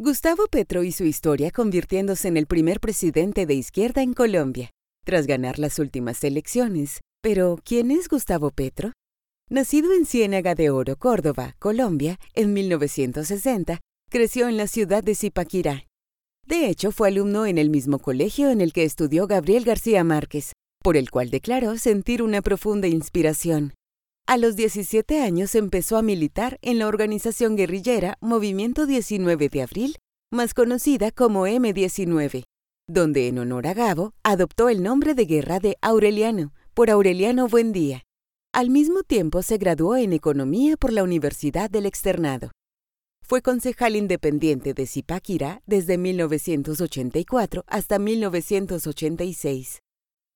Gustavo Petro y su historia convirtiéndose en el primer presidente de izquierda en Colombia, tras ganar las últimas elecciones. Pero, ¿quién es Gustavo Petro? Nacido en Ciénaga de Oro, Córdoba, Colombia, en 1960, creció en la ciudad de Zipaquirá. De hecho, fue alumno en el mismo colegio en el que estudió Gabriel García Márquez, por el cual declaró sentir una profunda inspiración. A los 17 años empezó a militar en la organización guerrillera Movimiento 19 de Abril, más conocida como M19, donde en honor a Gabo adoptó el nombre de guerra de Aureliano por Aureliano Buendía. Al mismo tiempo se graduó en Economía por la Universidad del Externado. Fue concejal independiente de Zipaquirá desde 1984 hasta 1986.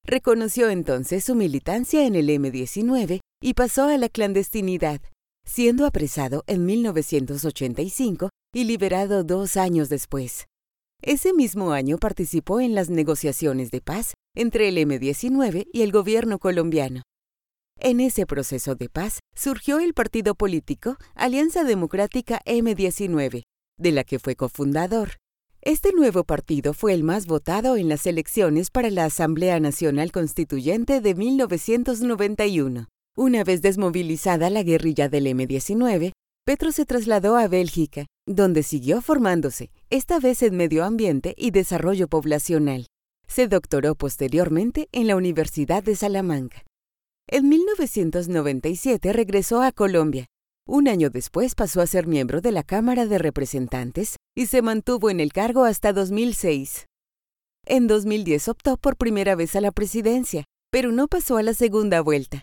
Reconoció entonces su militancia en el M19 y pasó a la clandestinidad, siendo apresado en 1985 y liberado dos años después. Ese mismo año participó en las negociaciones de paz entre el M19 y el gobierno colombiano. En ese proceso de paz surgió el partido político Alianza Democrática M19, de la que fue cofundador. Este nuevo partido fue el más votado en las elecciones para la Asamblea Nacional Constituyente de 1991. Una vez desmovilizada la guerrilla del M-19, Petro se trasladó a Bélgica, donde siguió formándose, esta vez en medio ambiente y desarrollo poblacional. Se doctoró posteriormente en la Universidad de Salamanca. En 1997 regresó a Colombia, un año después pasó a ser miembro de la Cámara de Representantes y se mantuvo en el cargo hasta 2006. En 2010 optó por primera vez a la presidencia, pero no pasó a la segunda vuelta.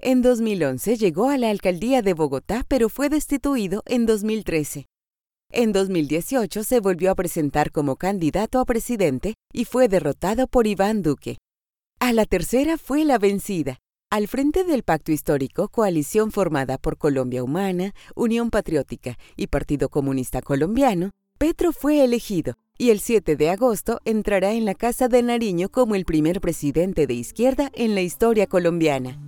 En 2011 llegó a la alcaldía de Bogotá, pero fue destituido en 2013. En 2018 se volvió a presentar como candidato a presidente y fue derrotado por Iván Duque. A la tercera fue la vencida, al frente del pacto histórico, coalición formada por Colombia Humana, Unión Patriótica y Partido Comunista Colombiano, Petro fue elegido y el 7 de agosto entrará en la Casa de Nariño como el primer presidente de izquierda en la historia colombiana.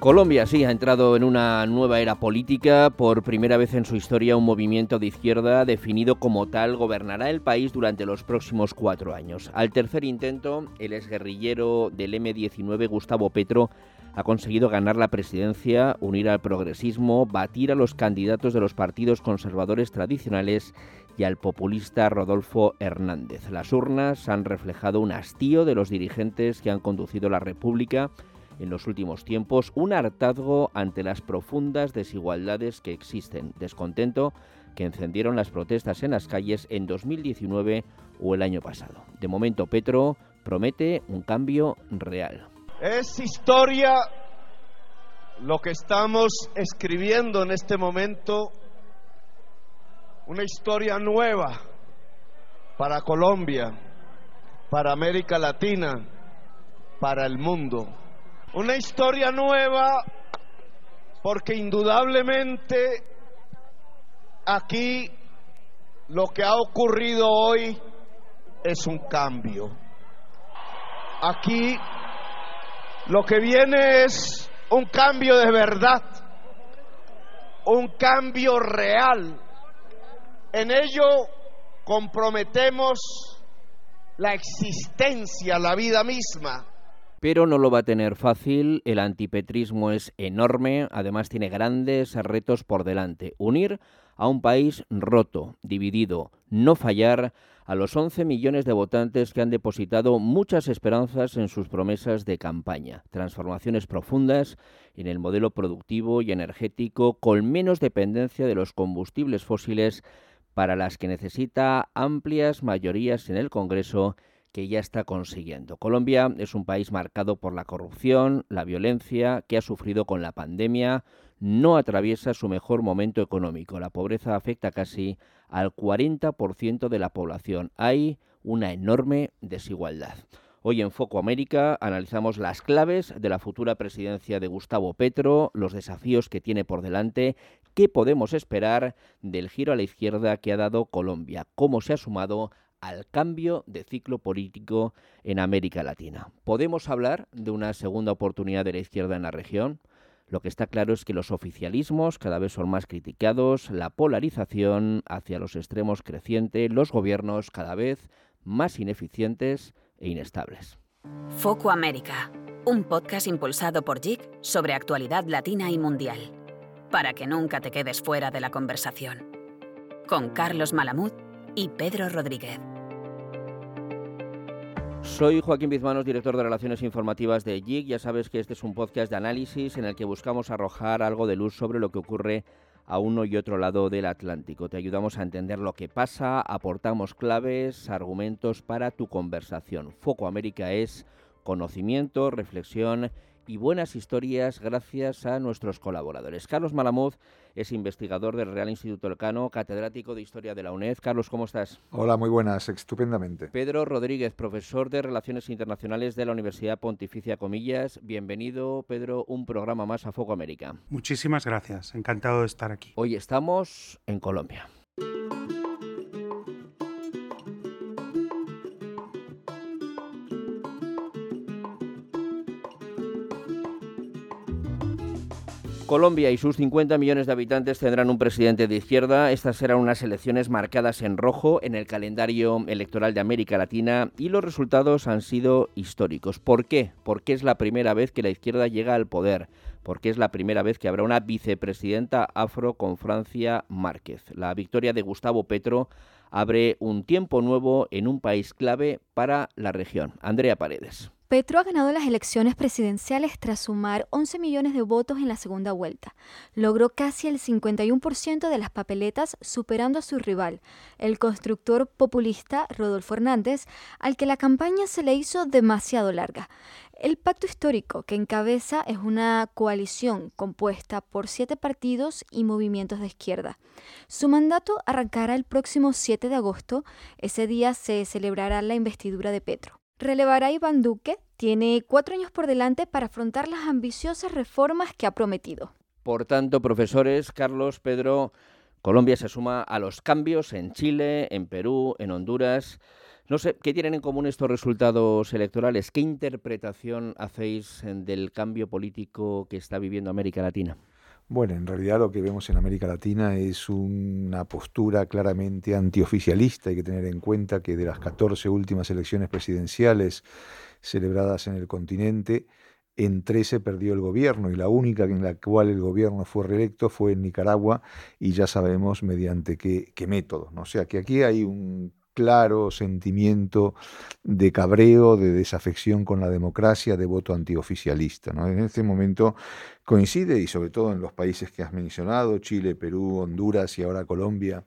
Colombia sí ha entrado en una nueva era política. Por primera vez en su historia, un movimiento de izquierda definido como tal gobernará el país durante los próximos cuatro años. Al tercer intento, el exguerrillero del M-19, Gustavo Petro, ha conseguido ganar la presidencia, unir al progresismo, batir a los candidatos de los partidos conservadores tradicionales y al populista Rodolfo Hernández. Las urnas han reflejado un hastío de los dirigentes que han conducido la República en los últimos tiempos, un hartazgo ante las profundas desigualdades que existen, descontento que encendieron las protestas en las calles en 2019 o el año pasado. De momento, Petro promete un cambio real. Es historia lo que estamos escribiendo en este momento, una historia nueva para Colombia, para América Latina, para el mundo. Una historia nueva porque indudablemente aquí lo que ha ocurrido hoy es un cambio. Aquí lo que viene es un cambio de verdad, un cambio real. En ello comprometemos la existencia, la vida misma pero no lo va a tener fácil, el antipetrismo es enorme, además tiene grandes retos por delante. Unir a un país roto, dividido, no fallar a los 11 millones de votantes que han depositado muchas esperanzas en sus promesas de campaña. Transformaciones profundas en el modelo productivo y energético con menos dependencia de los combustibles fósiles para las que necesita amplias mayorías en el Congreso que ya está consiguiendo. Colombia es un país marcado por la corrupción, la violencia, que ha sufrido con la pandemia, no atraviesa su mejor momento económico. La pobreza afecta casi al 40% de la población. Hay una enorme desigualdad. Hoy en Foco América analizamos las claves de la futura presidencia de Gustavo Petro, los desafíos que tiene por delante, qué podemos esperar del giro a la izquierda que ha dado Colombia, cómo se ha sumado al cambio de ciclo político en América Latina. ¿Podemos hablar de una segunda oportunidad de la izquierda en la región? Lo que está claro es que los oficialismos cada vez son más criticados, la polarización hacia los extremos creciente, los gobiernos cada vez más ineficientes e inestables. Foco América, un podcast impulsado por JIC sobre actualidad latina y mundial, para que nunca te quedes fuera de la conversación. Con Carlos Malamud y Pedro Rodríguez. Soy Joaquín Bizmanos, director de Relaciones Informativas de JIC. Ya sabes que este es un podcast de análisis en el que buscamos arrojar algo de luz sobre lo que ocurre a uno y otro lado del Atlántico. Te ayudamos a entender lo que pasa, aportamos claves, argumentos para tu conversación. Foco América es conocimiento, reflexión y buenas historias gracias a nuestros colaboradores. Carlos Malamud es investigador del Real Instituto Elcano, catedrático de Historia de la UNED. Carlos, ¿cómo estás? Hola, muy buenas, estupendamente. Pedro Rodríguez, profesor de Relaciones Internacionales de la Universidad Pontificia Comillas. Bienvenido, Pedro, un programa más a Foco América. Muchísimas gracias, encantado de estar aquí. Hoy estamos en Colombia. Colombia y sus 50 millones de habitantes tendrán un presidente de izquierda. Estas serán unas elecciones marcadas en rojo en el calendario electoral de América Latina y los resultados han sido históricos. ¿Por qué? Porque es la primera vez que la izquierda llega al poder. Porque es la primera vez que habrá una vicepresidenta afro con Francia Márquez. La victoria de Gustavo Petro abre un tiempo nuevo en un país clave para la región. Andrea Paredes. Petro ha ganado las elecciones presidenciales tras sumar 11 millones de votos en la segunda vuelta. Logró casi el 51% de las papeletas, superando a su rival, el constructor populista Rodolfo Hernández, al que la campaña se le hizo demasiado larga. El pacto histórico que encabeza es una coalición compuesta por siete partidos y movimientos de izquierda. Su mandato arrancará el próximo 7 de agosto. Ese día se celebrará la investidura de Petro. Relevará Iván Duque, tiene cuatro años por delante para afrontar las ambiciosas reformas que ha prometido. Por tanto, profesores, Carlos, Pedro, Colombia se suma a los cambios en Chile, en Perú, en Honduras. No sé, ¿qué tienen en común estos resultados electorales? ¿Qué interpretación hacéis del cambio político que está viviendo América Latina? Bueno, en realidad lo que vemos en América Latina es una postura claramente antioficialista. Hay que tener en cuenta que de las 14 últimas elecciones presidenciales celebradas en el continente, en 13 perdió el gobierno y la única en la cual el gobierno fue reelecto fue en Nicaragua y ya sabemos mediante qué, qué método. ¿no? O sea que aquí hay un claro sentimiento de cabreo, de desafección con la democracia, de voto antioficialista. ¿no? En este momento coincide, y sobre todo en los países que has mencionado, Chile, Perú, Honduras y ahora Colombia,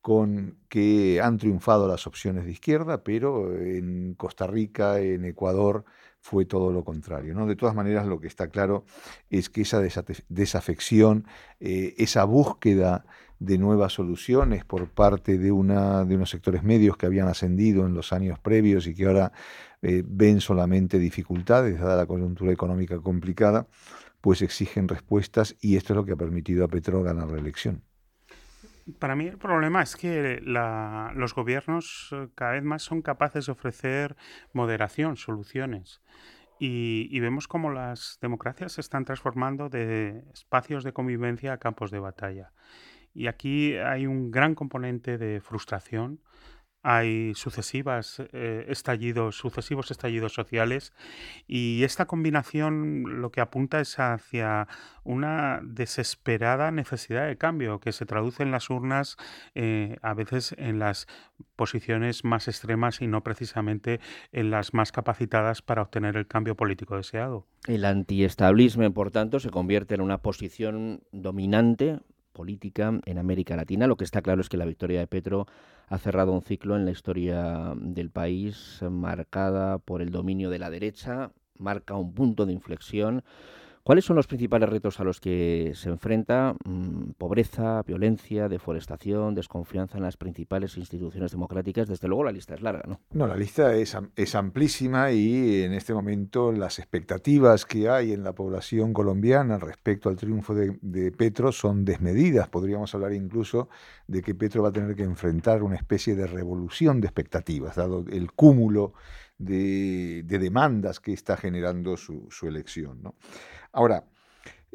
con que han triunfado las opciones de izquierda, pero en Costa Rica, en Ecuador, fue todo lo contrario. ¿no? De todas maneras, lo que está claro es que esa desafección, eh, esa búsqueda de nuevas soluciones por parte de, una, de unos sectores medios que habían ascendido en los años previos y que ahora eh, ven solamente dificultades, dada la coyuntura económica complicada, pues exigen respuestas y esto es lo que ha permitido a Petro ganar la elección. Para mí el problema es que los gobiernos eh, cada vez más son capaces de ofrecer moderación, soluciones. Y, y, vemos cómo las democracias se están transformando de espacios de convivencia a campos de batalla. Y aquí hay un gran componente de frustración, hay sucesivas eh, estallidos, sucesivos estallidos sociales y esta combinación lo que apunta es hacia una desesperada necesidad de cambio que se traduce en las urnas eh, a veces en las posiciones más extremas y no precisamente en las más capacitadas para obtener el cambio político deseado. El antiestablismo, por tanto, se convierte en una posición dominante política en América Latina. Lo que está claro es que la victoria de Petro ha cerrado un ciclo en la historia del país marcada por el dominio de la derecha, marca un punto de inflexión ¿Cuáles son los principales retos a los que se enfrenta? Mm, pobreza, violencia, deforestación, desconfianza en las principales instituciones democráticas. Desde luego la lista es larga, ¿no? No, la lista es, amplísima y en este momento las expectativas que hay en la población colombiana respecto al triunfo de, de Petro son desmedidas. Podríamos hablar incluso de que Petro va a tener que enfrentar una especie de revolución de expectativas, dado el cúmulo de, demandas que está generando su, su elección. ¿no? Ahora,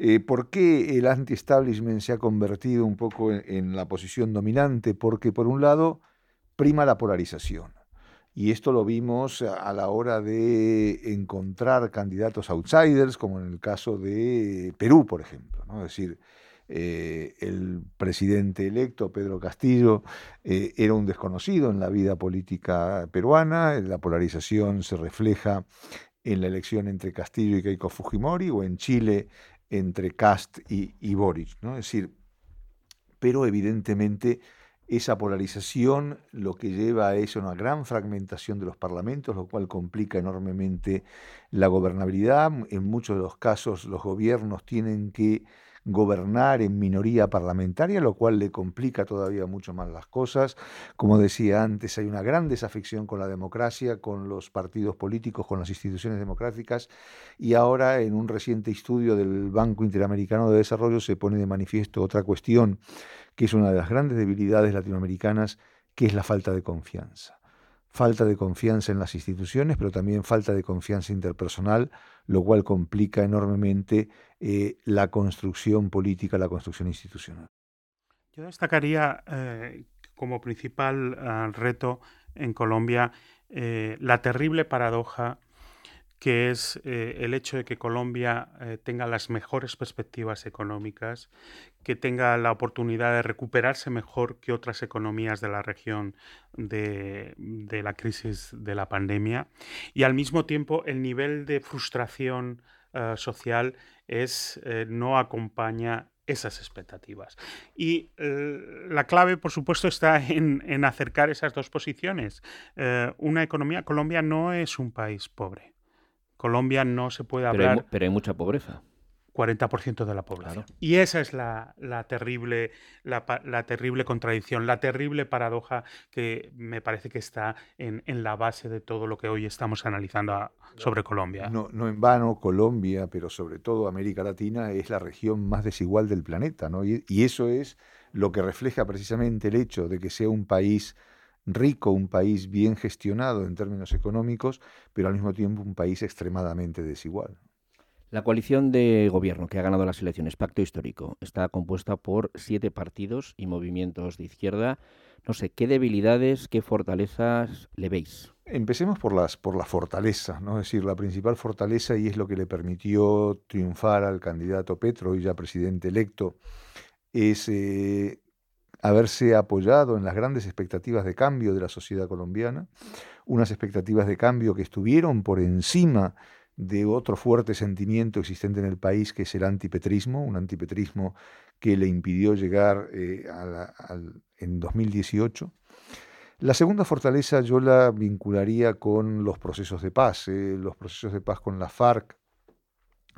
Eh, ¿Por qué el anti-establishment se ha convertido un poco en, la posición dominante? Porque por un lado prima la polarización. Y esto lo vimos a la hora de encontrar candidatos outsiders, como en el caso de Perú, por ejemplo. Es decir, eh, el presidente electo, Pedro Castillo, eh, era un desconocido en la vida política peruana. La polarización se refleja en la elección entre Castillo y Keiko Fujimori, o en Chile entre Cast y, Boric. ¿no? Es decir, pero evidentemente esa polarización lo que lleva es una gran fragmentación de los parlamentos, lo cual complica enormemente la gobernabilidad. En muchos de los casos los gobiernos tienen que gobernar en minoría parlamentaria, lo cual le complica todavía mucho más las cosas. Como decía antes, hay una gran desafección con la democracia, con los partidos políticos, con las instituciones democráticas y ahora en un reciente estudio del Banco Interamericano de Desarrollo se pone de manifiesto otra cuestión que es una de las grandes debilidades latinoamericanas, que es la falta de confianza falta de confianza en las instituciones, pero también falta de confianza interpersonal, lo cual complica enormemente eh, la construcción política, la construcción institucional. Yo destacaría eh, como principal eh, reto en Colombia la terrible paradoja que es eh, el hecho de que Colombia eh, tenga las mejores perspectivas económicas, que tenga la oportunidad de recuperarse mejor que otras economías de la región de, la crisis de la pandemia, y al mismo tiempo el nivel de frustración eh, social es, no acompaña esas expectativas. Y la clave, por supuesto, está en, en acercar esas dos posiciones. una economía, Colombia no es un país pobre. Colombia no se puede hablar. Pero hay, mucha pobreza. 40% de la población. Y esa es la, terrible, la, terrible contradicción, la terrible paradoja que me parece que está en, la base de todo lo que hoy estamos analizando sobre Colombia. No, no, en vano, Colombia, pero sobre todo América Latina, es la región más desigual del planeta. ¿no? y eso es lo que refleja precisamente el hecho de que sea un país rico, un país bien gestionado en términos económicos, pero al mismo tiempo un país extremadamente desigual. La coalición de gobierno que ha ganado las elecciones, Pacto Histórico, está compuesta por siete partidos y movimientos de izquierda. No sé, ¿qué debilidades, qué fortalezas le veis? Empecemos por, las, por la fortaleza, ¿no? es decir, la principal fortaleza y es lo que le permitió triunfar al candidato Petro, y ya presidente electo, es eh, haberse apoyado en las grandes expectativas de cambio de la sociedad colombiana, unas expectativas de cambio que estuvieron por encima de otro fuerte sentimiento existente en el país, que es el antipetrismo, un antipetrismo que le impidió llegar eh, en 2018. La segunda fortaleza yo la vincularía con los procesos de paz, eh, los procesos de paz con la FARC,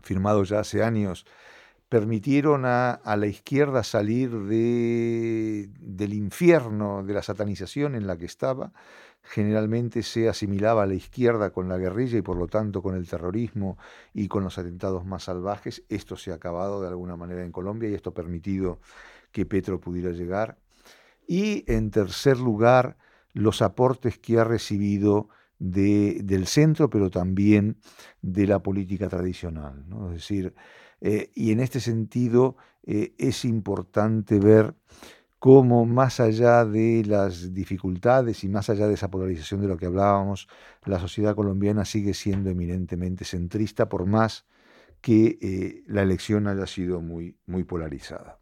firmados ya hace años permitieron a, la izquierda salir de, del infierno de la satanización en la que estaba. Generalmente se asimilaba a la izquierda con la guerrilla y por lo tanto con el terrorismo y con los atentados más salvajes. Esto se ha acabado de alguna manera en Colombia y esto ha permitido que Petro pudiera llegar. Y en tercer lugar, los aportes que ha recibido de, del centro, pero también de la política tradicional. Es decir, eh, y en este sentido eh, es importante ver cómo más allá de las dificultades y más allá de esa polarización de lo que hablábamos, la sociedad colombiana sigue siendo eminentemente centrista por más que eh, la elección haya sido muy, muy polarizada.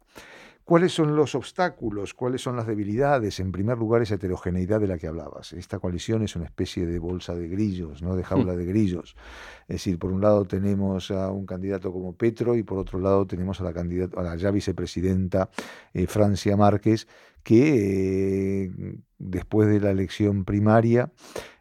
¿Cuáles son los obstáculos? ¿Cuáles son las debilidades? En primer lugar, esa heterogeneidad de la que hablabas. Esta coalición es una especie de bolsa de grillos, ¿no? de jaula de grillos. Es decir, por un lado tenemos a un candidato como Petro y por otro lado tenemos a la, candidata, a la ya vicepresidenta eh, Francia Márquez, que eh, después de la elección primaria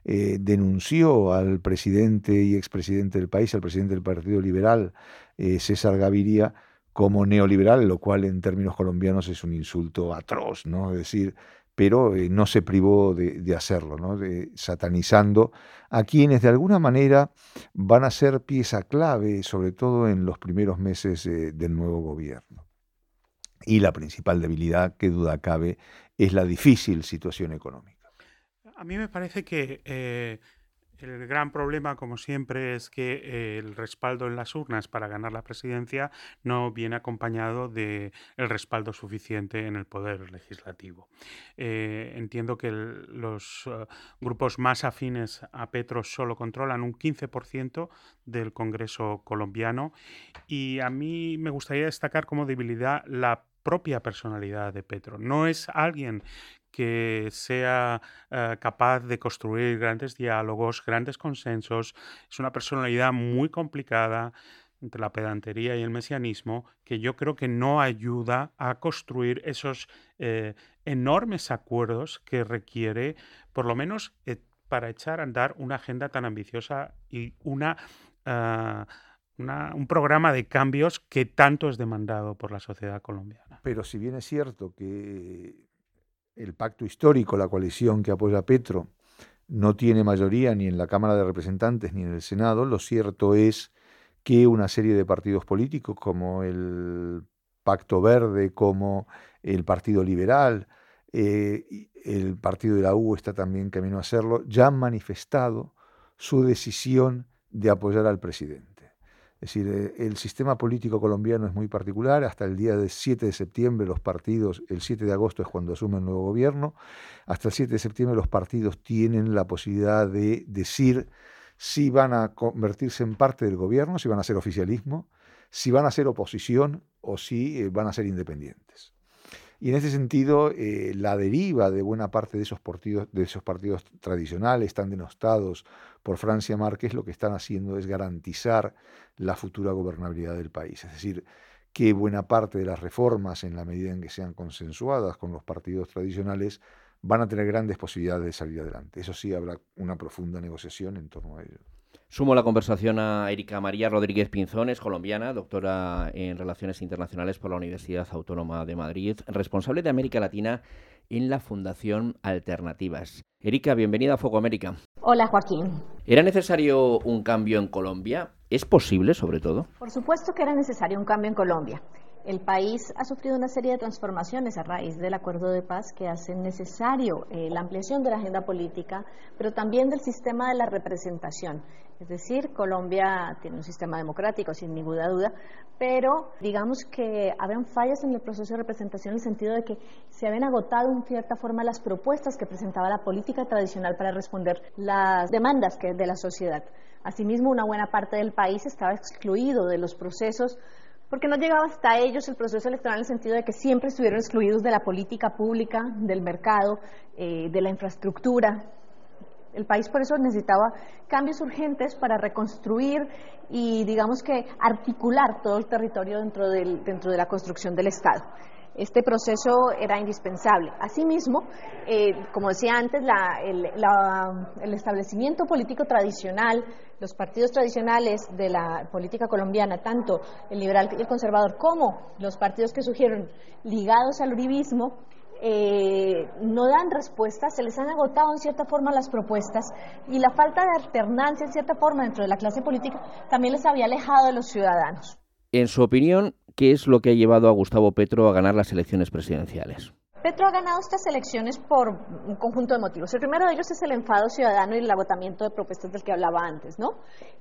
eh, denunció al presidente y expresidente del país, al presidente del Partido Liberal, César Gaviria, como neoliberal, lo cual en términos colombianos es un insulto atroz, ¿no? Es decir, pero eh, no se privó de, hacerlo, ¿no? De, satanizando a quienes de alguna manera van a ser pieza clave, sobre todo en los primeros meses del nuevo gobierno. Y la principal debilidad, que duda cabe, es la difícil situación económica. A mí me parece que eh, El gran problema, como siempre, es que el respaldo en las urnas para ganar la presidencia no viene acompañado de el respaldo suficiente en el poder legislativo. Eh, entiendo que los eh, grupos más afines a Petro solo controlan un 15% del Congreso colombiano y a mí me gustaría destacar como debilidad la propia personalidad de Petro. No es alguien que sea eh, capaz de construir grandes diálogos, grandes consensos. Es una personalidad muy complicada entre la pedantería y el mesianismo que yo creo que no ayuda a construir esos eh, enormes acuerdos que requiere, por lo menos eh, para echar a andar una agenda tan ambiciosa y una, un programa de cambios que tanto es demandado por la sociedad colombiana. Pero si bien es cierto que el pacto histórico, la coalición que apoya a Petro, no tiene mayoría ni en la Cámara de Representantes ni en el Senado, lo cierto es que una serie de partidos políticos como el Pacto Verde, como el Partido Liberal, eh, el Partido de la U está también camino a hacerlo, ya han manifestado su decisión de apoyar al presidente. Es decir, eh, el sistema político colombiano es muy particular. Hasta el día del 7 de septiembre los partidos, el 7 de agosto es cuando asume el nuevo gobierno, hasta el 7 de septiembre los partidos tienen la posibilidad de decir si van a convertirse en parte del gobierno, si van a ser oficialismo, si van a ser oposición o si eh, van a ser independientes. Y en ese sentido, eh, la deriva de buena parte de esos, partidos, de esos partidos tradicionales, tan denostados por Francia Márquez, lo que están haciendo es garantizar la futura gobernabilidad del país. Es decir, que buena parte de las reformas, en la medida en que sean consensuadas con los partidos tradicionales, van a tener grandes posibilidades de salir adelante. Eso sí, habrá una profunda negociación en torno a ello. Sumo la conversación a Erika María Rodríguez Pinzones, colombiana, doctora en Relaciones Internacionales por la Universidad Autónoma de Madrid, responsable de América Latina en la Fundación Alternativas. Erika, bienvenida a Foco América. Hola, Joaquín. ¿Era necesario un cambio en Colombia? ¿Es posible, sobre todo? Por supuesto que era necesario un cambio en Colombia. El país ha sufrido una serie de transformaciones a raíz del acuerdo de paz que hacen necesario eh, la ampliación de la agenda política, pero también del sistema de la representación. Es decir, Colombia tiene un sistema democrático, sin ninguna duda, pero digamos que habían fallas en el proceso de representación en el sentido de que se habían agotado en cierta forma las propuestas que presentaba la política tradicional para responder las demandas que, de la sociedad. Asimismo, una buena parte del país estaba excluido de los procesos porque no llegaba hasta ellos el proceso electoral en el sentido de que siempre estuvieron excluidos de la política pública, del mercado, eh, de la infraestructura. El país por eso necesitaba cambios urgentes para reconstruir y, digamos que, articular todo el territorio dentro, del, dentro de la construcción del Estado. Este proceso era indispensable. Asimismo, eh, como decía antes, el, establecimiento político tradicional, los partidos tradicionales de la política colombiana, tanto el liberal y el conservador como los partidos que surgieron ligados al uribismo, eh, no dan respuestas, se les han agotado en cierta forma las propuestas y la falta de alternancia en cierta forma dentro de la clase política también les había alejado de los ciudadanos. En su opinión, ¿qué es lo que ha llevado a Gustavo Petro a ganar las elecciones presidenciales? Petro ha ganado estas elecciones por un conjunto de motivos. El primero de ellos es el enfado ciudadano y el agotamiento de propuestas del que hablaba antes, ¿no?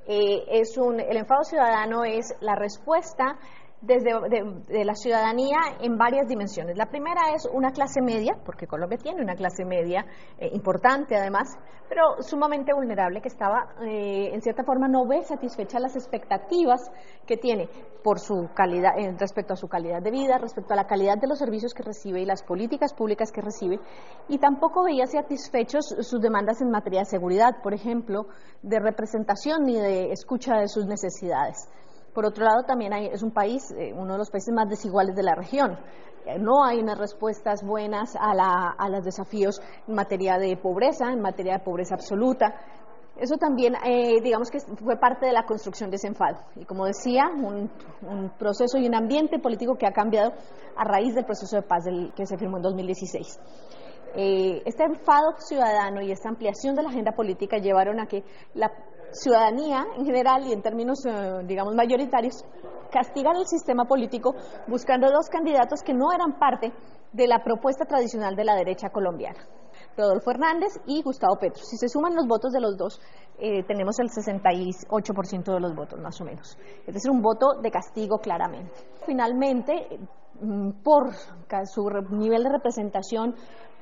Eh, es un, el enfado ciudadano es la respuesta desde de, la ciudadanía en varias dimensiones. La primera es una clase media, porque Colombia tiene una clase media eh, importante además, pero sumamente vulnerable que estaba, eh, en cierta forma, no ve satisfechas las expectativas que tiene por su calidad, eh, respecto a su calidad de vida, respecto a la calidad de los servicios que recibe y las políticas públicas que recibe, y tampoco veía satisfechos sus demandas en materia de seguridad, por ejemplo, de representación ni de escucha de sus necesidades. Por otro lado, también es un país, eh, uno de los países más desiguales de la región. Eh, no hay unas respuestas buenas a, los desafíos en materia de pobreza, en materia de pobreza absoluta. Eso también, eh, digamos que fue parte de la construcción de ese enfado. Y como decía, un, proceso y un ambiente político que ha cambiado a raíz del proceso de paz que se firmó en 2016. este enfado ciudadano y esta ampliación de la agenda política llevaron a que la ciudadanía en general y en términos, eh, digamos, mayoritarios, castigar el sistema político buscando dos candidatos que no eran parte de la propuesta tradicional de la derecha colombiana. Rodolfo Hernández y Gustavo Petro. Si se suman los votos de los dos, eh, tenemos el 68% de los votos, más o menos. Es decir, un voto de castigo claramente. Finalmente, mm, por su nivel de representación,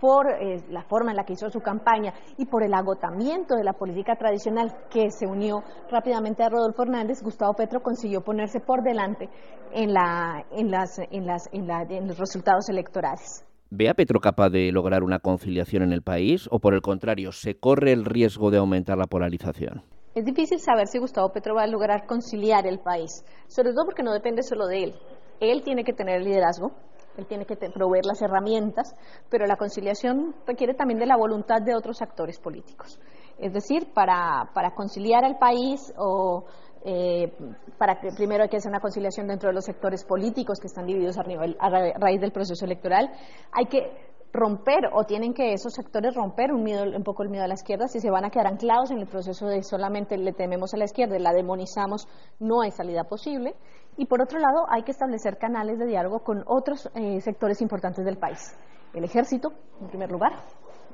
por eh, la forma en la que hizo su campaña y por el agotamiento de la política tradicional que se unió rápidamente a Rodolfo Hernández, Gustavo Petro consiguió ponerse por delante en, la, en, las, en, las, en los resultados electorales. ¿Ve a Petro capaz de lograr una conciliación en el país o por el contrario, se corre el riesgo de aumentar la polarización? Es difícil saber si Gustavo Petro va a lograr conciliar el país, sobre todo porque no depende solo de él. Él tiene que tener liderazgo, él tiene que proveer las herramientas, pero la conciliación requiere también de la voluntad de otros actores políticos. Es decir, para, para conciliar al país o eh, para que primero hay que hacer una conciliación dentro de los sectores políticos que están divididos a, nivel, a raíz del proceso electoral. Hay que romper o tienen que esos sectores romper un, miedo, un poco el miedo a la izquierda si se van a quedar anclados en el proceso de solamente le tememos a la izquierda la demonizamos, no hay salida posible. Y por otro lado, hay que establecer canales de diálogo con otros eh, sectores importantes del país. El ejército, en primer lugar,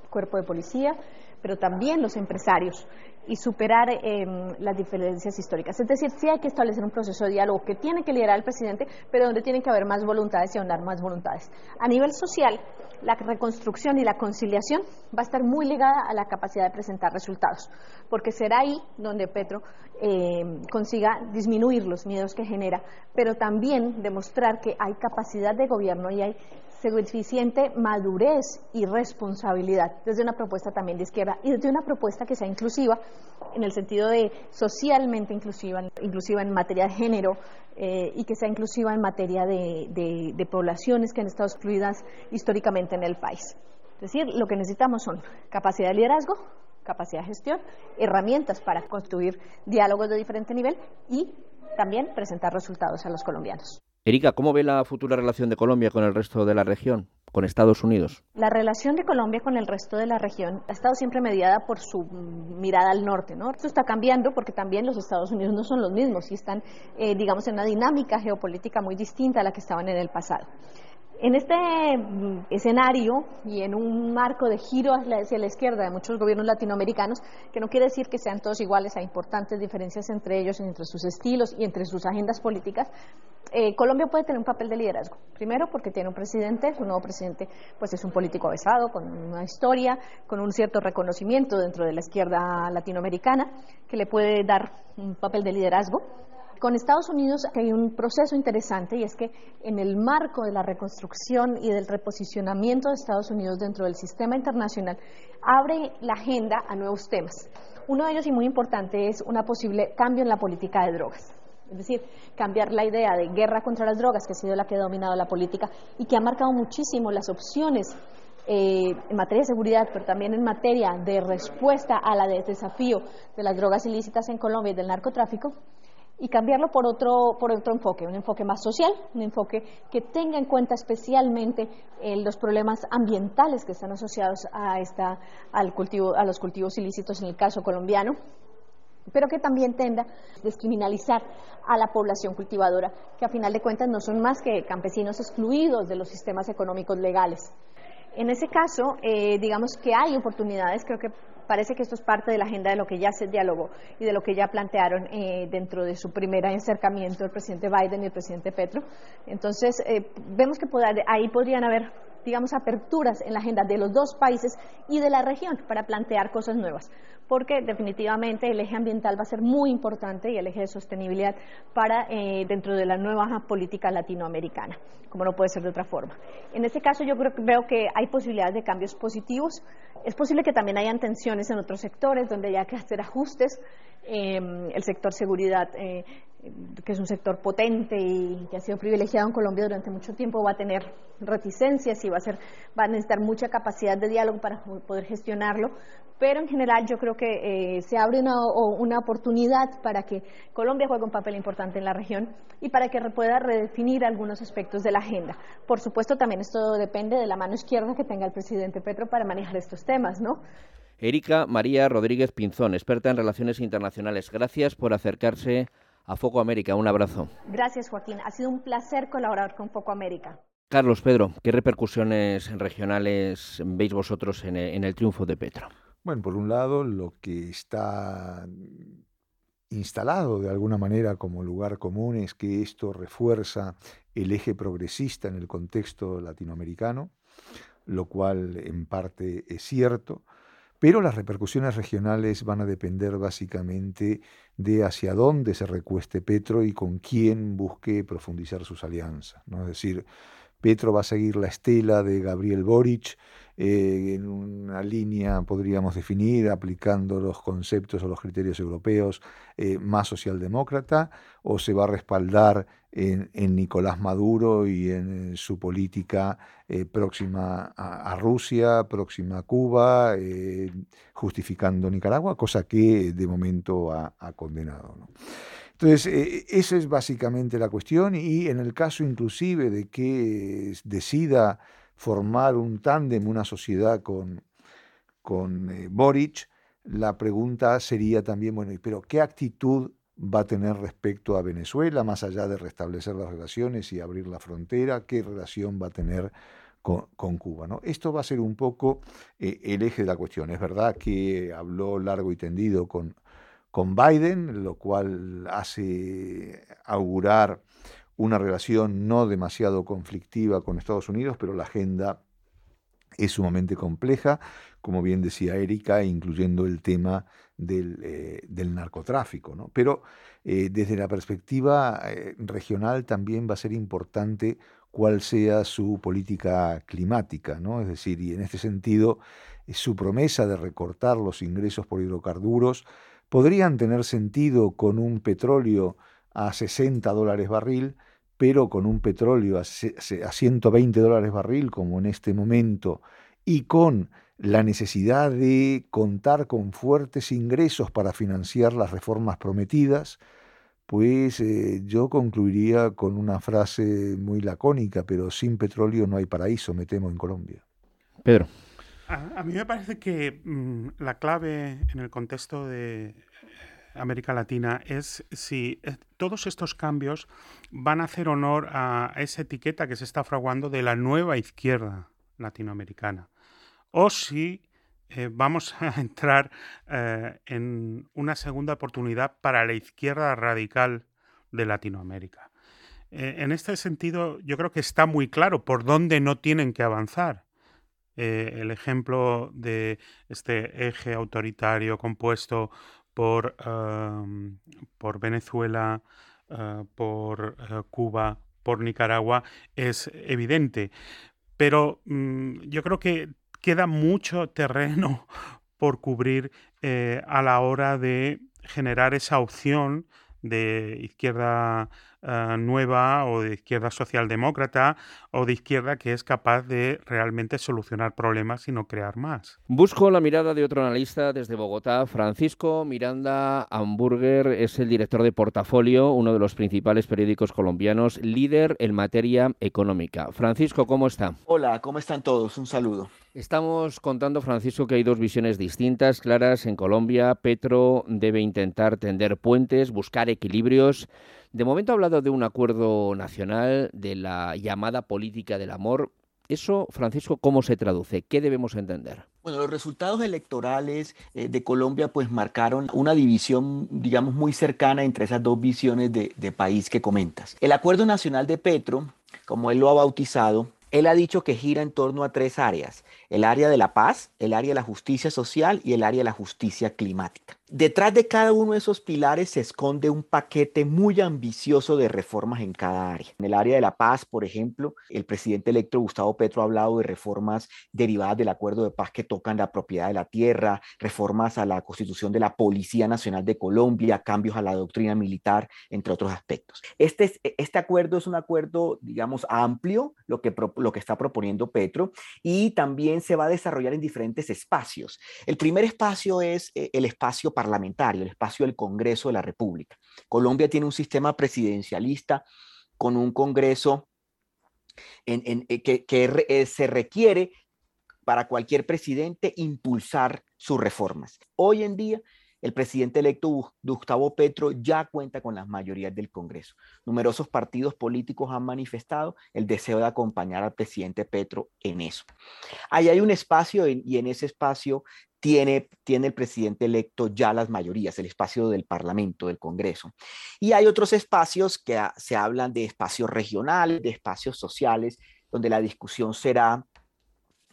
el cuerpo de policía, pero también los empresarios y superar em, las diferencias históricas. Es decir, sí hay que establecer un proceso de diálogo que tiene que liderar el presidente, pero donde tienen que haber más voluntades y ahondar más voluntades. A nivel social, la reconstrucción y la conciliación va a estar muy ligada a la capacidad de presentar resultados, porque será ahí donde Petro em, consiga disminuir los miedos que genera, pero también demostrar que hay capacidad de gobierno y hay suficiente madurez y responsabilidad desde una propuesta también de izquierda y desde una propuesta que sea inclusiva en el sentido de socialmente inclusiva, inclusiva en materia de género eh, y que sea inclusiva en materia de, de poblaciones que han estado excluidas históricamente en el país. Es decir, lo que necesitamos son capacidad de liderazgo, capacidad de gestión, herramientas para construir diálogos de diferente nivel y también presentar resultados a los colombianos. Erika, ¿cómo ve la futura relación de Colombia con el resto de la región, con Estados Unidos? La relación de Colombia con el resto de la región ha estado siempre mediada por su mirada al norte, ¿no? Esto está cambiando porque también los Estados Unidos no son los mismos y están, eh, digamos, en una dinámica geopolítica muy distinta a la que estaban en el pasado. En este mm, escenario y en un marco de giro hacia la izquierda de muchos gobiernos latinoamericanos, que no quiere decir que sean todos iguales, hay importantes diferencias entre ellos, entre sus estilos y entre sus agendas políticas, eh, Colombia puede tener un papel de liderazgo. Primero porque tiene un presidente, un nuevo presidente pues es un político avesado, con una historia, con un cierto reconocimiento dentro de la izquierda latinoamericana, que le puede dar un papel de liderazgo con Estados Unidos hay un proceso interesante y es que en el marco de la reconstrucción y del reposicionamiento de Estados Unidos dentro del sistema internacional, abre la agenda a nuevos temas. Uno de ellos y muy importante es un posible cambio en la política de drogas. Es decir, cambiar la idea de guerra contra las drogas, que ha sido la que ha dominado la política y que ha marcado muchísimo las opciones eh, en materia de seguridad, pero también en materia de respuesta a la desafío de las drogas ilícitas en Colombia y del narcotráfico, y cambiarlo por otro, por otro enfoque, un enfoque más social, un enfoque que tenga en cuenta especialmente eh, los problemas ambientales que están asociados a, esta, al cultivo, a los cultivos ilícitos en el caso colombiano, pero que también tenda a descriminalizar a la población cultivadora, que a final de cuentas no son más que campesinos excluidos de los sistemas económicos legales. En ese caso, eh, digamos que hay oportunidades, creo que parece que esto es parte de la agenda de lo que ya se dialogó y de lo que ya plantearon eh, dentro de su primer acercamiento el presidente Biden y el presidente Petro. Entonces, eh, vemos que ahí podrían haber digamos, aperturas en la agenda de los dos países y de la región para plantear cosas nuevas, porque definitivamente el eje ambiental va a ser muy importante y el eje de sostenibilidad para eh, dentro de la nueva política latinoamericana, como no puede ser de otra forma. En este caso yo creo, veo que hay posibilidades de cambios positivos. Es posible que también hayan tensiones en otros sectores donde haya que hacer ajustes. Em, el sector seguridad eh, que es un sector potente y que ha sido privilegiado en Colombia durante mucho tiempo, va a tener reticencias y va a, ser, va a necesitar mucha capacidad de diálogo para poder gestionarlo. Pero en general yo creo que eh, se abre una, una oportunidad para que Colombia juegue un papel importante en la región y para que pueda redefinir algunos aspectos de la agenda. Por supuesto, también esto depende de la mano izquierda que tenga el presidente Petro para manejar estos temas, ¿no? Erika María Rodríguez Pinzón, experta en relaciones internacionales. Gracias por acercarse a Foco América. Un abrazo. Gracias, Joaquín. Ha sido un placer colaborar con Foco América. Carlos, Pedro, ¿qué repercusiones regionales veis vosotros en el, triunfo de Petro? Bueno, por un lado, lo que está instalado de alguna manera como lugar común es que esto refuerza el eje progresista en el contexto latinoamericano, lo cual en parte es cierto, pero las repercusiones regionales van a depender básicamente de hacia dónde se recueste Petro y con quién busque profundizar sus alianzas. Es decir, Petro va a seguir la estela de Gabriel Boric eh, en una línea, podríamos definir, aplicando los conceptos o los criterios europeos eh, más socialdemócrata, o se va a respaldar en, Nicolás Maduro y en, su política eh, próxima a, Rusia, próxima a Cuba, justificando Nicaragua, cosa que de momento ha, condenado. Entonces, eh, esa es básicamente la cuestión y en el caso inclusive de que decida formar un tándem, una sociedad con, con eh, Boric, la pregunta sería también, bueno, pero ¿qué actitud va a tener respecto a Venezuela, más allá de restablecer las relaciones y abrir la frontera? ¿Qué relación va a tener con, Cuba? ¿no? Esto va a ser un poco eh, el eje de la cuestión. Es verdad que habló largo y tendido con con Biden, lo cual hace augurar una relación no demasiado conflictiva con Estados Unidos, pero la agenda es sumamente compleja, como bien decía Erika, incluyendo el tema del, eh, narcotráfico. ¿no? Pero eh, desde la perspectiva eh, regional también va a ser importante cuál sea su política climática, ¿no? Es decir, y en este sentido, su promesa de recortar los ingresos por hidrocarburos podrían tener sentido con un petróleo a 60 dólares barril, pero con un petróleo a 120 dólares barril, como en este momento, y con la necesidad de contar con fuertes ingresos para financiar las reformas prometidas, pues eh, yo concluiría con una frase muy lacónica, pero sin petróleo no hay paraíso, me temo, en Colombia. Pedro. A, mí me parece que mm, la clave en el contexto de América Latina es si eh, todos estos cambios van a hacer honor a esa etiqueta que se está fraguando de la nueva izquierda latinoamericana o si eh, vamos a entrar en una segunda oportunidad para la izquierda radical de Latinoamérica. en este sentido, yo creo que está muy claro por dónde no tienen que avanzar eh, el ejemplo de este eje autoritario compuesto por, por Venezuela, ah, por ah, Cuba, por Nicaragua, es evidente. Pero mm, yo creo que queda mucho terreno por cubrir eh, a la hora de generar esa opción de izquierda eh, nueva o de izquierda socialdemócrata o de izquierda que es capaz de realmente solucionar problemas y no crear más. Busco la mirada de otro analista desde Bogotá. Francisco Miranda Hamburger es el director de Portafolio, uno de los principales periódicos colombianos, líder en materia económica. Francisco, ¿cómo está? Hola, ¿cómo están todos? Un saludo. Estamos contando, Francisco, que hay dos visiones distintas, claras. En Colombia, Petro debe intentar tender puentes, buscar equilibrios. De momento ha hablado de un acuerdo nacional, de la llamada política del amor. Eso, Francisco, ¿cómo se traduce? ¿Qué debemos entender? Bueno, los resultados electorales eh, de Colombia pues marcaron una división, digamos, muy cercana entre esas dos visiones de, de país que comentas. El Acuerdo Nacional de Petro, como él lo ha bautizado, él ha dicho que gira en torno a tres áreas, el área de la paz, el área de la justicia social y el área de la justicia climática. Detrás de cada uno de esos pilares se esconde un paquete muy ambicioso de reformas en cada área. En el área de la paz, por ejemplo, el presidente electo Gustavo Petro ha hablado de reformas derivadas del acuerdo de paz que tocan la propiedad de la tierra, reformas a la constitución de la Policía Nacional de Colombia, cambios a la doctrina militar, entre otros aspectos. Este, este acuerdo es un acuerdo, digamos, amplio, lo que, lo que está proponiendo Petro, y también se va a desarrollar en diferentes espacios. El primer espacio es eh, el espacio parlamentario, el espacio del Congreso de la República. Colombia tiene un sistema presidencialista con un Congreso en, eh, que, eh, se requiere para cualquier presidente impulsar sus reformas. Hoy en día el presidente electo Gustavo Petro ya cuenta con las mayorías del Congreso. Numerosos partidos políticos han manifestado el deseo de acompañar al presidente Petro en eso. Ahí hay un espacio y en ese espacio tiene, tiene el presidente electo ya las mayorías, el espacio del Parlamento, del Congreso. Y hay otros espacios que se hablan de espacios regionales, de espacios sociales, donde la discusión será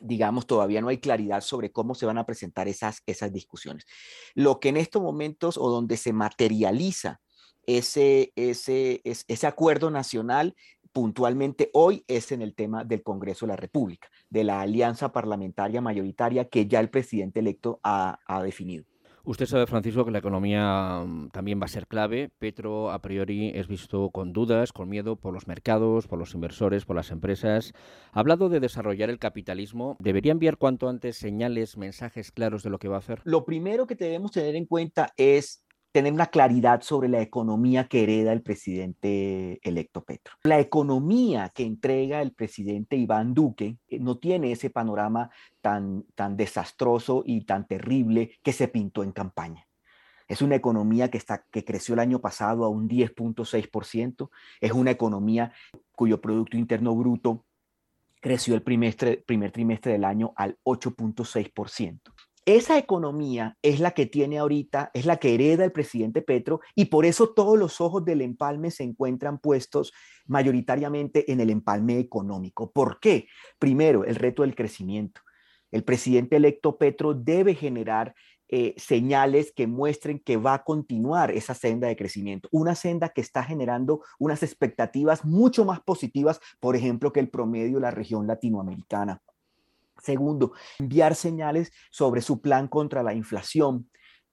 digamos, todavía no hay claridad sobre cómo se van a presentar esas, esas discusiones. Lo que en estos momentos o donde se materializa ese, ese, ese acuerdo nacional puntualmente hoy es en el tema del Congreso de la República, de la alianza parlamentaria mayoritaria que ya el presidente electo ha, ha definido. Usted sabe, Francisco, que la economía mm, también va a ser clave. Petro, a priori, es visto con dudas, con miedo por los mercados, por los inversores, por las empresas. Ha hablado de desarrollar el capitalismo. ¿Debería enviar cuanto antes señales, mensajes claros de lo que va a hacer? Lo primero que debemos tener en cuenta es tener una claridad sobre la economía que hereda el presidente electo Petro. La economía que entrega el presidente Iván Duque eh, no tiene ese panorama tan, tan desastroso y tan terrible que se pintó en campaña. Es una economía que, está, que creció el año pasado a un 10.6%. Es una economía cuyo Producto Interno Bruto creció el primer trimestre del año al 8.6%. Esa economía es la que tiene ahorita, es la que hereda el presidente Petro y por eso todos los ojos del empalme se encuentran puestos mayoritariamente en el empalme económico. ¿Por qué? Primero, el reto del crecimiento. El presidente electo Petro debe generar eh, señales que muestren que va a continuar esa senda de crecimiento, una senda que está generando unas expectativas mucho más positivas, por ejemplo, que el promedio de la región latinoamericana. Segundo, enviar señales sobre su plan contra la inflación,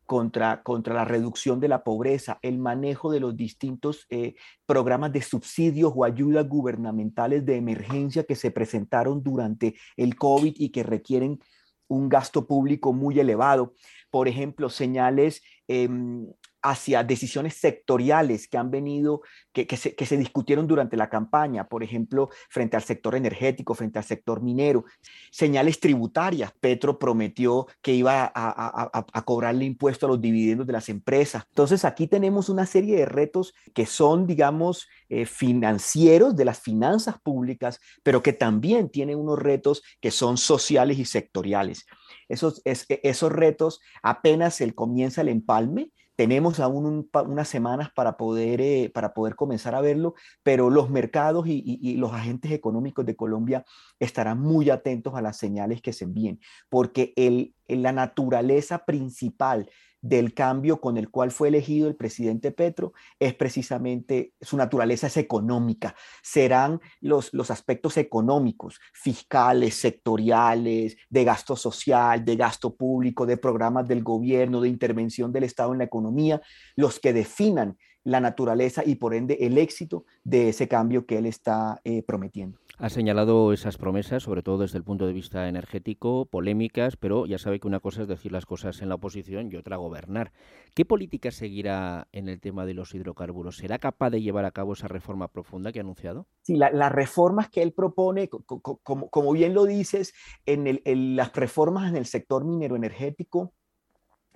contra, contra la reducción de la pobreza, el manejo de los distintos eh, programas de subsidios o ayudas gubernamentales de emergencia que se presentaron durante el COVID y que requieren un gasto público muy elevado. Por ejemplo, señales em, hacia decisiones sectoriales que han venido, que, que, se, discutieron durante la campaña, por ejemplo, frente al sector energético, frente al sector minero, señales tributarias. Petro prometió que iba a, cobrarle impuesto a los dividendos de las empresas. Entonces, aquí tenemos una serie de retos que son, digamos, eh, financieros, de las finanzas públicas, pero que también tienen unos retos que son sociales y sectoriales. Esos, esos retos apenas el comienza el empalme, tenemos aún unas semanas para poder, eh, para poder comenzar a verlo, pero los mercados y, los agentes económicos de Colombia estarán muy atentos a las señales que se envíen, porque el, la naturaleza principal del cambio con el cual fue elegido el presidente Petro es precisamente su naturaleza es económica. Serán los, los aspectos económicos, fiscales, sectoriales, de gasto social, de gasto público, de programas del gobierno, de intervención del Estado en la economía, los que definan la naturaleza y por ende el éxito de ese cambio que él está eh, prometiendo. Ha señalado esas promesas, sobre todo desde el punto de vista energético, polémicas, pero ya sabe que una cosa es decir las cosas en la oposición y otra gobernar. ¿Qué política seguirá en el tema de los hidrocarburos? ¿Será capaz de llevar a cabo esa reforma profunda que ha anunciado? Sí, las reformas que él propone, como, bien lo dices, en, las reformas en el sector minero energético,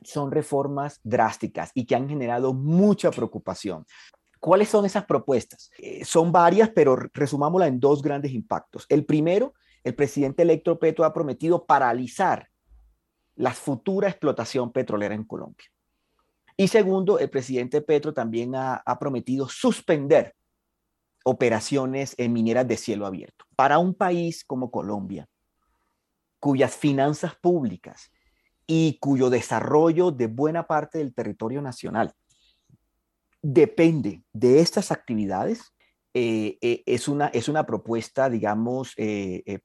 son reformas drásticas y que han generado mucha preocupación. ¿Cuáles son esas propuestas? Eh, son varias, pero resumámosla en dos grandes impactos. El primero, el presidente electo Petro ha prometido paralizar la futura explotación petrolera en Colombia. Y segundo, el presidente Petro también ha, ha prometido suspender operaciones en mineras de cielo abierto. Para un país como Colombia, cuyas finanzas públicas y cuyo desarrollo de buena parte del territorio nacional depende de estas actividades, eh, eh, es, una, es una propuesta, digamos, eh,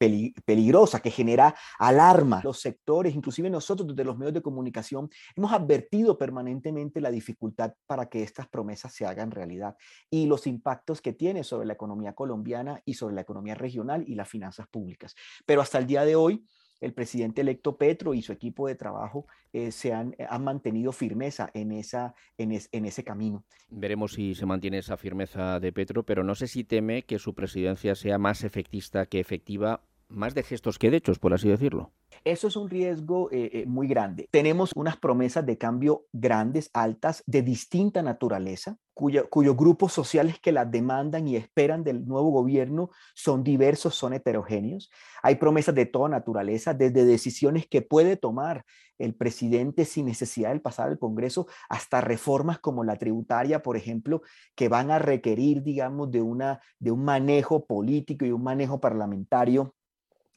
peligrosa que genera alarma. Los sectores, inclusive nosotros desde los medios de comunicación, hemos advertido permanentemente la dificultad para que estas promesas se hagan realidad y los impactos que tiene sobre la economía colombiana y sobre la economía regional y las finanzas públicas. Pero hasta el día de hoy, el presidente electo Petro y su equipo de trabajo eh, se han, eh, han, mantenido firmeza en, esa, en, en, ese camino. Veremos si se mantiene esa firmeza de Petro, pero no sé si teme que su presidencia sea más efectista que efectiva, más de gestos que de hechos, por así decirlo. Eso es un riesgo eh, eh, muy grande. Tenemos unas promesas de cambio grandes, altas, de distinta naturaleza, cuyos grupos sociales que las demandan y esperan del nuevo gobierno son diversos, son heterogéneos. Hay promesas de toda naturaleza, desde decisiones que puede tomar el presidente sin necesidad de pasar al Congreso, hasta reformas como la tributaria, por ejemplo, que van a requerir, digamos, de, una, de un manejo político y un manejo parlamentario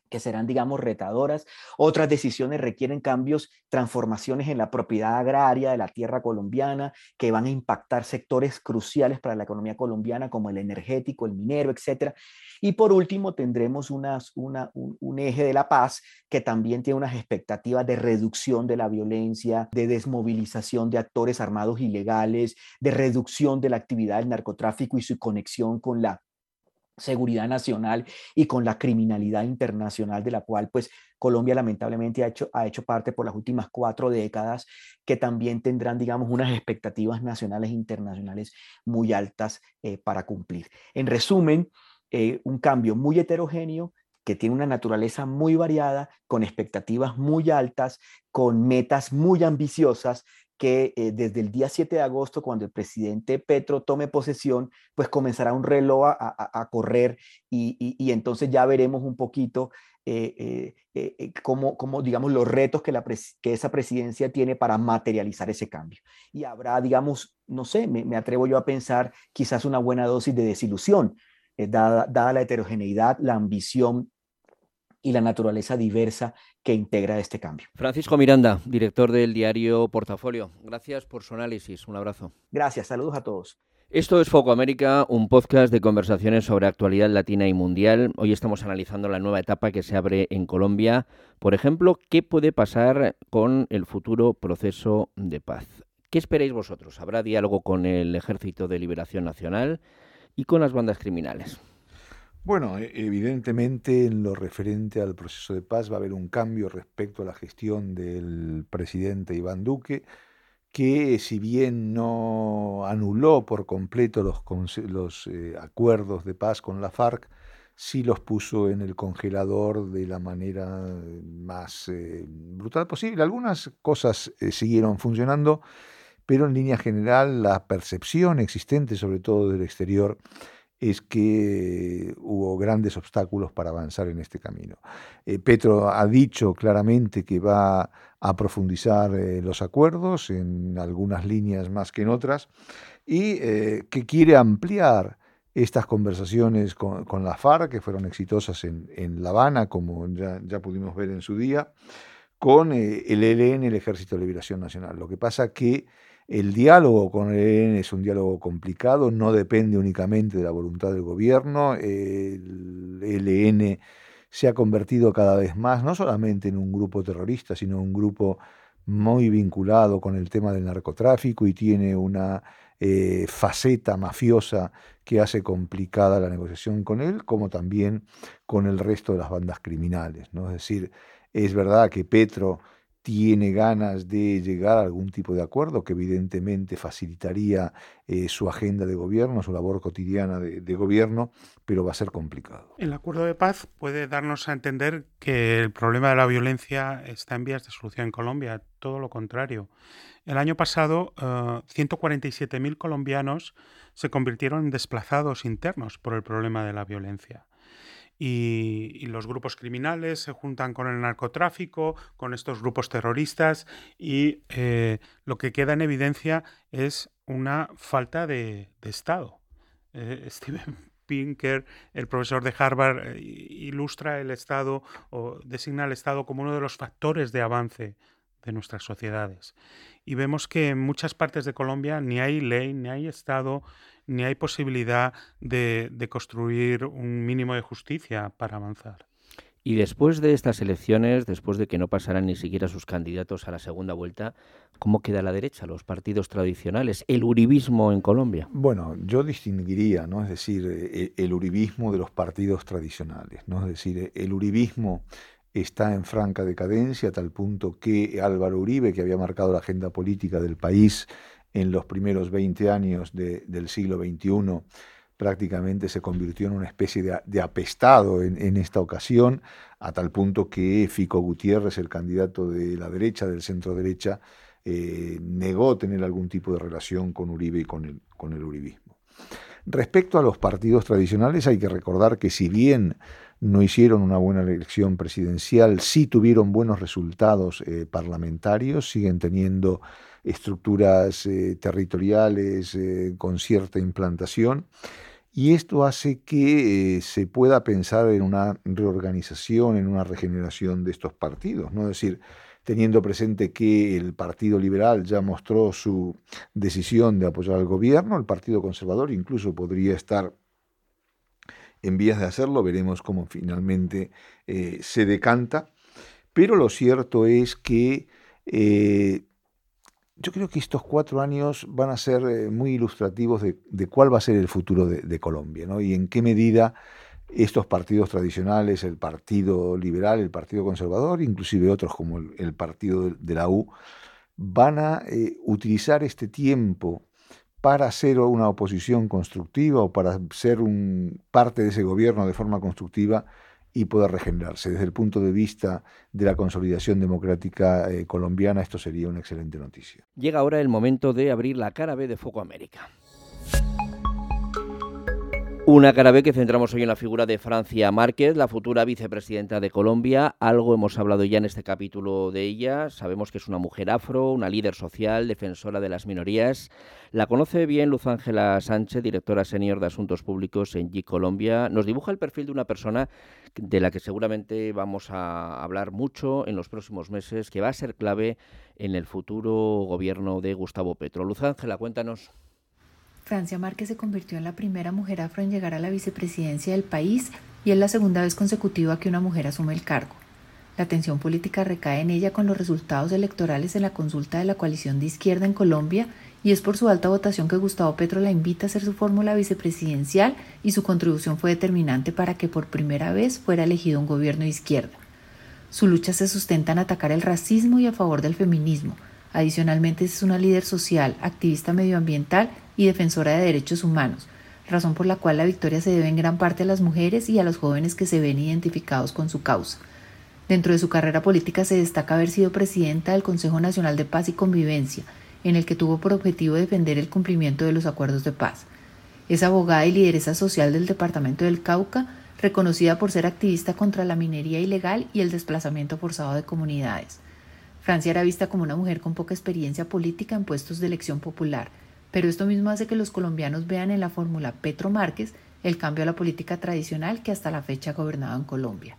que serán, digamos, retadoras. Otras decisiones requieren cambios, transformaciones en la propiedad agraria de la tierra colombiana, que van a impactar sectores cruciales para la economía colombiana, como el energético, el minero, etc. Y por último, tendremos una, un, eje de la paz que también tiene unas expectativas de reducción de la violencia, de desmovilización de actores armados ilegales, de reducción de la actividad del narcotráfico y su conexión con la seguridad nacional y con la criminalidad internacional de la cual pues Colombia lamentablemente ha hecho, ha hecho parte por las últimas cuatro décadas que también tendrán digamos unas expectativas nacionales e internacionales muy altas eh, para cumplir. En resumen, eh, un cambio muy heterogéneo que tiene una naturaleza muy variada, con expectativas muy altas, con metas muy ambiciosas que eh, desde el día 7 de agosto, cuando el presidente Petro tome posesión, pues comenzará un reloj a, correr y, entonces ya veremos un poquito eh, eh, cómo, digamos, los retos que, la que esa presidencia tiene para materializar ese cambio. Y habrá, digamos, no sé, me, atrevo yo a pensar quizás una buena dosis de desilusión, dada la heterogeneidad, la ambición y la naturaleza diversa que integra este cambio. Francisco Miranda, director del diario Portafolio. Gracias por su análisis. Un abrazo. Gracias. Saludos a todos. Esto es Foco América, un podcast de conversaciones sobre actualidad latina y mundial. Hoy estamos analizando la nueva etapa que se abre en Colombia. Por ejemplo, ¿qué puede pasar con el futuro proceso de paz? ¿Qué esperáis vosotros? ¿Habrá diálogo con el Ejército de Liberación Nacional y con las bandas criminales? Bueno, e, evidentemente en lo referente al proceso de paz va a haber un cambio respecto a la gestión del presidente Iván Duque, que si bien no anuló por completo los, los eh, acuerdos de paz con la FARC, sí los puso en el congelador de la manera más eh, brutal posible. Algunas cosas eh, siguieron funcionando, pero en línea general la percepción existente, sobre todo del exterior, es que hubo grandes obstáculos para avanzar en este camino. Eh, Petro ha dicho claramente que va a profundizar eh, los acuerdos en algunas líneas más que en otras y eh, que quiere ampliar estas conversaciones con, la FARC, que fueron exitosas en, La Habana, como ya, pudimos ver en su día, con el ELN, el Ejército de Liberación Nacional. Lo que pasa que el diálogo con el ELN es un diálogo complicado, no depende únicamente de la voluntad del gobierno. El ELN se ha convertido cada vez más, no solamente en un grupo terrorista, sino un grupo muy vinculado con el tema del narcotráfico y tiene una eh, faceta mafiosa que hace complicada la negociación con él, como también con el resto de las bandas criminales. Es decir, es verdad que Petro tiene ganas de llegar a algún tipo de acuerdo que evidentemente facilitaría eh, su agenda de gobierno, su labor cotidiana de, gobierno, pero va a ser complicado. El acuerdo de paz puede darnos a entender que el problema de la violencia está en vías de solución en Colombia, todo lo contrario. El año pasado, 147.000 eh, colombianos se convirtieron en desplazados internos por el problema de la violencia y, los grupos criminales se juntan con el narcotráfico, con estos grupos terroristas y eh, lo que queda en evidencia es una falta de, Estado. Eh, Steven Pinker, el profesor de Harvard, eh, ilustra el Estado o designa al Estado como uno de los factores de avance de nuestras sociedades. Y vemos que en muchas partes de Colombia ni hay ley, ni hay Estado, ni hay posibilidad de, construir un mínimo de justicia para avanzar. Y después de estas elecciones, después de que no pasaran ni siquiera sus candidatos a la segunda vuelta, ¿cómo queda la derecha, los partidos tradicionales, el uribismo en Colombia? Bueno, yo distinguiría, ¿no? Es decir, eh, el uribismo de los partidos tradicionales, ¿no? Es decir, el uribismo está en franca decadencia a tal punto que Álvaro Uribe, que había marcado la agenda política del país en los primeros 20 años del siglo XXI, prácticamente se convirtió en una especie de, apestado en, esta ocasión, a tal punto que Fico Gutiérrez, el candidato de la derecha, del centro derecha, eh, negó tener algún tipo de relación con Uribe y con el, uribismo. Respecto a los partidos tradicionales, hay que recordar que si bien no hicieron una buena elección presidencial, sí tuvieron buenos resultados eh, parlamentarios, siguen teniendo estructuras eh, territoriales eh, con cierta implantación, y esto hace que se pueda pensar en una reorganización, en una regeneración de estos partidos, ¿no? Es decir, teniendo presente que el Partido Liberal ya mostró su decisión de apoyar al gobierno, el Partido Conservador incluso podría estar en vías de hacerlo, veremos cómo finalmente eh, se decanta, pero lo cierto es que eh, yo creo que estos cuatro años van a ser eh, muy ilustrativos de, cuál va a ser el futuro de, Colombia ¿no? y en qué medida estos partidos tradicionales, el Partido Liberal, el Partido Conservador, inclusive otros como el, Partido de, la U, van a utilizar este tiempo para ser una oposición constructiva o para ser un, parte de ese gobierno de forma constructiva y poder regenerarse. Desde el punto de vista de la consolidación democrática eh, colombiana, esto sería una excelente noticia. Llega ahora el momento de abrir la cara B de Foco América. Una cara B que centramos hoy en la figura de Francia Márquez, la futura vicepresidenta de Colombia. Algo hemos hablado ya en este capítulo de ella. Sabemos que es una mujer afro, una líder social, defensora de las minorías. La conoce bien Luz Ángela Sánchez, directora senior de Asuntos Públicos en G Colombia. Nos dibuja el perfil de una persona de la que seguramente vamos a hablar mucho en los próximos meses, que va a ser clave en el futuro gobierno de Gustavo Petro. Luz Ángela, cuéntanos. Francia Márquez se convirtió en la primera mujer afro en llegar a la vicepresidencia del país y es la segunda vez consecutiva que una mujer asume el cargo. La atención política recae en ella con los resultados electorales en la consulta de la coalición de izquierda en Colombia y es por su alta votación que Gustavo Petro la invita a hacer su fórmula vicepresidencial y su contribución fue determinante para que por primera vez fuera elegido un gobierno de izquierda. Su lucha se sustenta en atacar el racismo y a favor del feminismo. Adicionalmente es una líder social, activista medioambiental y defensora de derechos humanos, razón por la cual la victoria se debe en gran parte a las mujeres y a los jóvenes que se ven identificados con su causa. Dentro de su carrera política se destaca haber sido presidenta del Consejo Nacional de Paz y Convivencia, en el que tuvo por objetivo defender el cumplimiento de los acuerdos de paz. Es abogada y lideresa social del Departamento del Cauca, reconocida por ser activista contra la minería ilegal y el desplazamiento forzado de comunidades. Francia era vista como una mujer con poca experiencia política en puestos de elección popular, pero esto mismo hace que los colombianos vean en la fórmula Petro Márquez el cambio a la política tradicional que hasta la fecha ha gobernado en Colombia.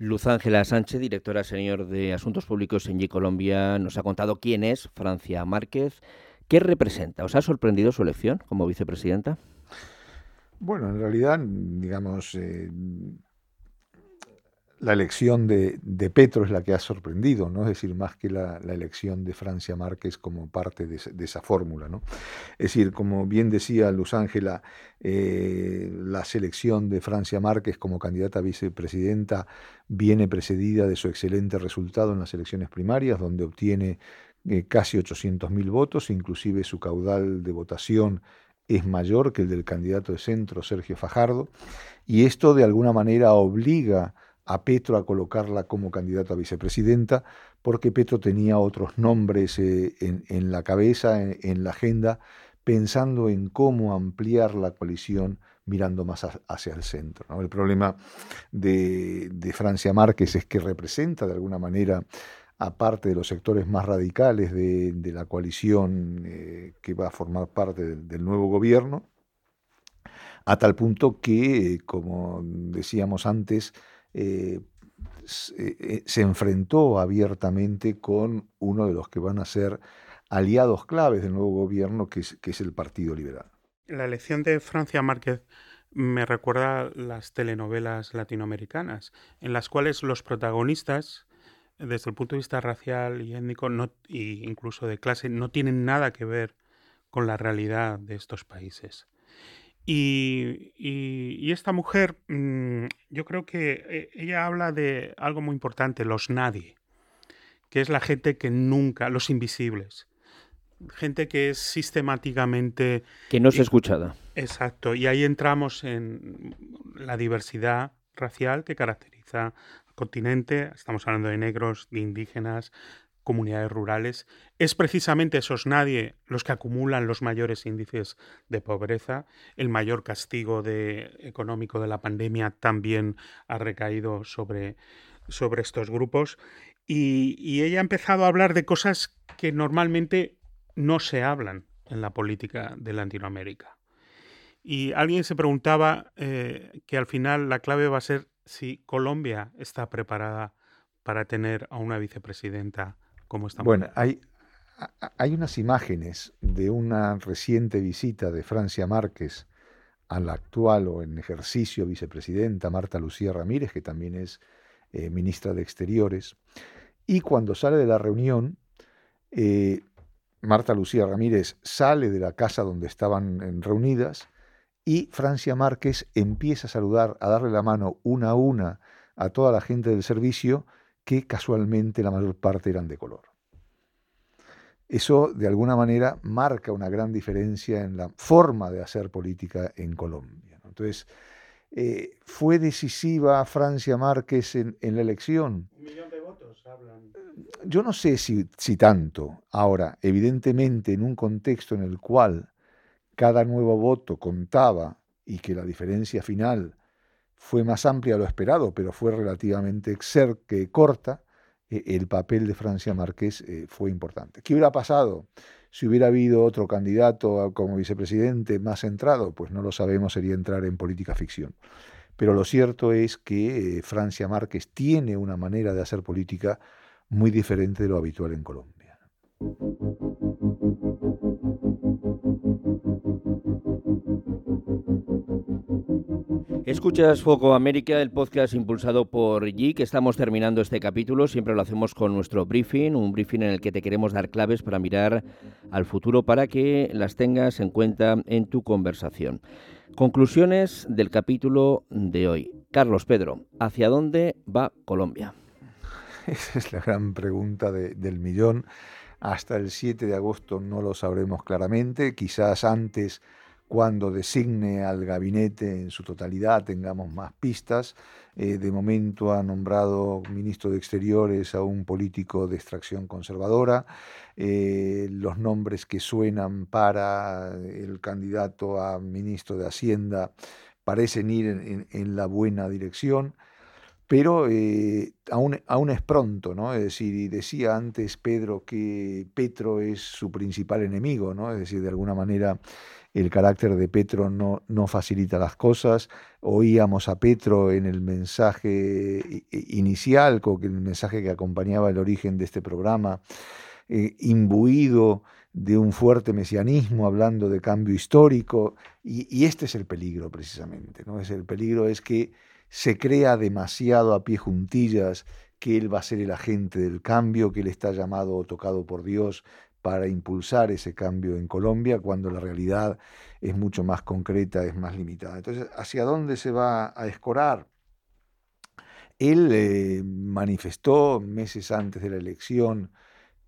Luz Ángela Sánchez, directora senior de Asuntos Públicos en G Colombia, nos ha contado quién es Francia Márquez, qué representa. ¿Os ha sorprendido su elección como vicepresidenta? Bueno, en realidad, digamos, eh, la elección de, Petro es la que ha sorprendido, ¿no? Es decir, más que la, elección de Francia Márquez como parte de, esa fórmula, ¿no? Es decir, como bien decía Luz Ángela, eh, la selección de Francia Márquez como candidata a vicepresidenta viene precedida de su excelente resultado en las elecciones primarias, donde obtiene eh, casi 800.000 votos, inclusive su caudal de votación es mayor que el del candidato de centro, Sergio Fajardo, y esto de alguna manera obliga Petro a colocarla como candidata a vicepresidenta, porque Petro tenía otros nombres eh, en, la cabeza, en, la agenda, pensando en cómo ampliar la coalición mirando más hacia el centro. El problema de, Francia Márquez es que representa de alguna manera aparte de los sectores más radicales de, la coalición eh, que va a formar parte del, nuevo gobierno, a tal punto que, como decíamos antes, eh, eh, se, enfrentó abiertamente con uno de los que van a ser aliados claves del nuevo gobierno, que es, el Partido Liberal. La elección de Francia Márquez me recuerda las telenovelas latinoamericanas, en las cuales los protagonistas, desde el punto de vista racial y étnico, no, e incluso de clase, no tienen nada que ver con la realidad de estos países. Y, esta mujer, mm, yo creo que eh, ella habla de algo muy importante, los nadie, que es la gente que nunca, los invisibles. gente que es sistemáticamente... Que no es escuchada. Exacto, y ahí entramos en la diversidad racial que caracteriza al continente, estamos hablando de negros, de indígenas, comunidades rurales, es precisamente esos nadie los que acumulan los mayores índices de pobreza. El mayor castigo económico de la pandemia también ha recaído sobre, sobre estos grupos. Y, y ella ha empezado a hablar de cosas que normalmente no se hablan en la política de Latinoamérica. Y alguien se preguntaba eh, que al final la clave va a ser si Colombia está preparada para tener a una vicepresidenta Bueno, hay, hay unas imágenes de una reciente visita de Francia Márquez a la actual o en ejercicio vicepresidenta Marta Lucía Ramírez, que también es eh, ministra de Exteriores, y cuando sale de la reunión, eh, Marta Lucía Ramírez sale de la casa donde estaban reunidas y Francia Márquez empieza a saludar, a darle la mano una a una a toda la gente del servicio que casualmente la mayor parte eran de color. Eso de alguna manera marca una gran diferencia en la forma de hacer política en Colombia. Entonces, eh, ¿fue decisiva Francia Márquez en, la elección? Un millón de votos hablan. Yo no sé si, si tanto. Ahora, evidentemente, en un contexto en el cual cada nuevo voto contaba y que la diferencia final fue más amplia lo esperado, pero fue relativamente que corta, e, el papel de Francia Márquez eh, fue importante. ¿Qué hubiera pasado si hubiera habido otro candidato como vicepresidente más centrado? Pues no lo sabemos, sería entrar en política ficción. Pero lo cierto es que eh, Francia Márquez tiene una manera de hacer política muy diferente de lo habitual en Colombia. Escuchas Foco América, el podcast impulsado por que Estamos terminando este capítulo. Siempre lo hacemos con nuestro briefing, un briefing en el que te queremos dar claves para mirar al futuro para que las tengas en cuenta en tu conversación. Conclusiones del capítulo de hoy. Carlos Pedro, ¿hacia dónde va Colombia? Esa es la gran pregunta del millón. Hasta el 7 de agosto no lo sabremos claramente. Quizás antes cuando designe al gabinete en su totalidad tengamos más pistas. Eh, de momento ha nombrado ministro de Exteriores a un político de extracción conservadora. Eh, los nombres que suenan para el candidato a ministro de Hacienda parecen ir en, la buena dirección. Pero eh, aún, aún, es pronto, ¿no? Es decir, decía antes Pedro que Petro es su principal enemigo, ¿no? Es decir, de alguna manera el carácter de Petro no, facilita las cosas. Oíamos a Petro en el mensaje inicial, con el mensaje que acompañaba el origen de este programa, eh, imbuido de un fuerte mesianismo, hablando de cambio histórico, y, este es el peligro precisamente, ¿no? Es el peligro es que se crea demasiado a pie juntillas que él va a ser el agente del cambio, que él está llamado o tocado por Dios para impulsar ese cambio en Colombia cuando la realidad es mucho más concreta, es más limitada. Entonces, ¿hacia dónde se va a escorar? Él eh, manifestó meses antes de la elección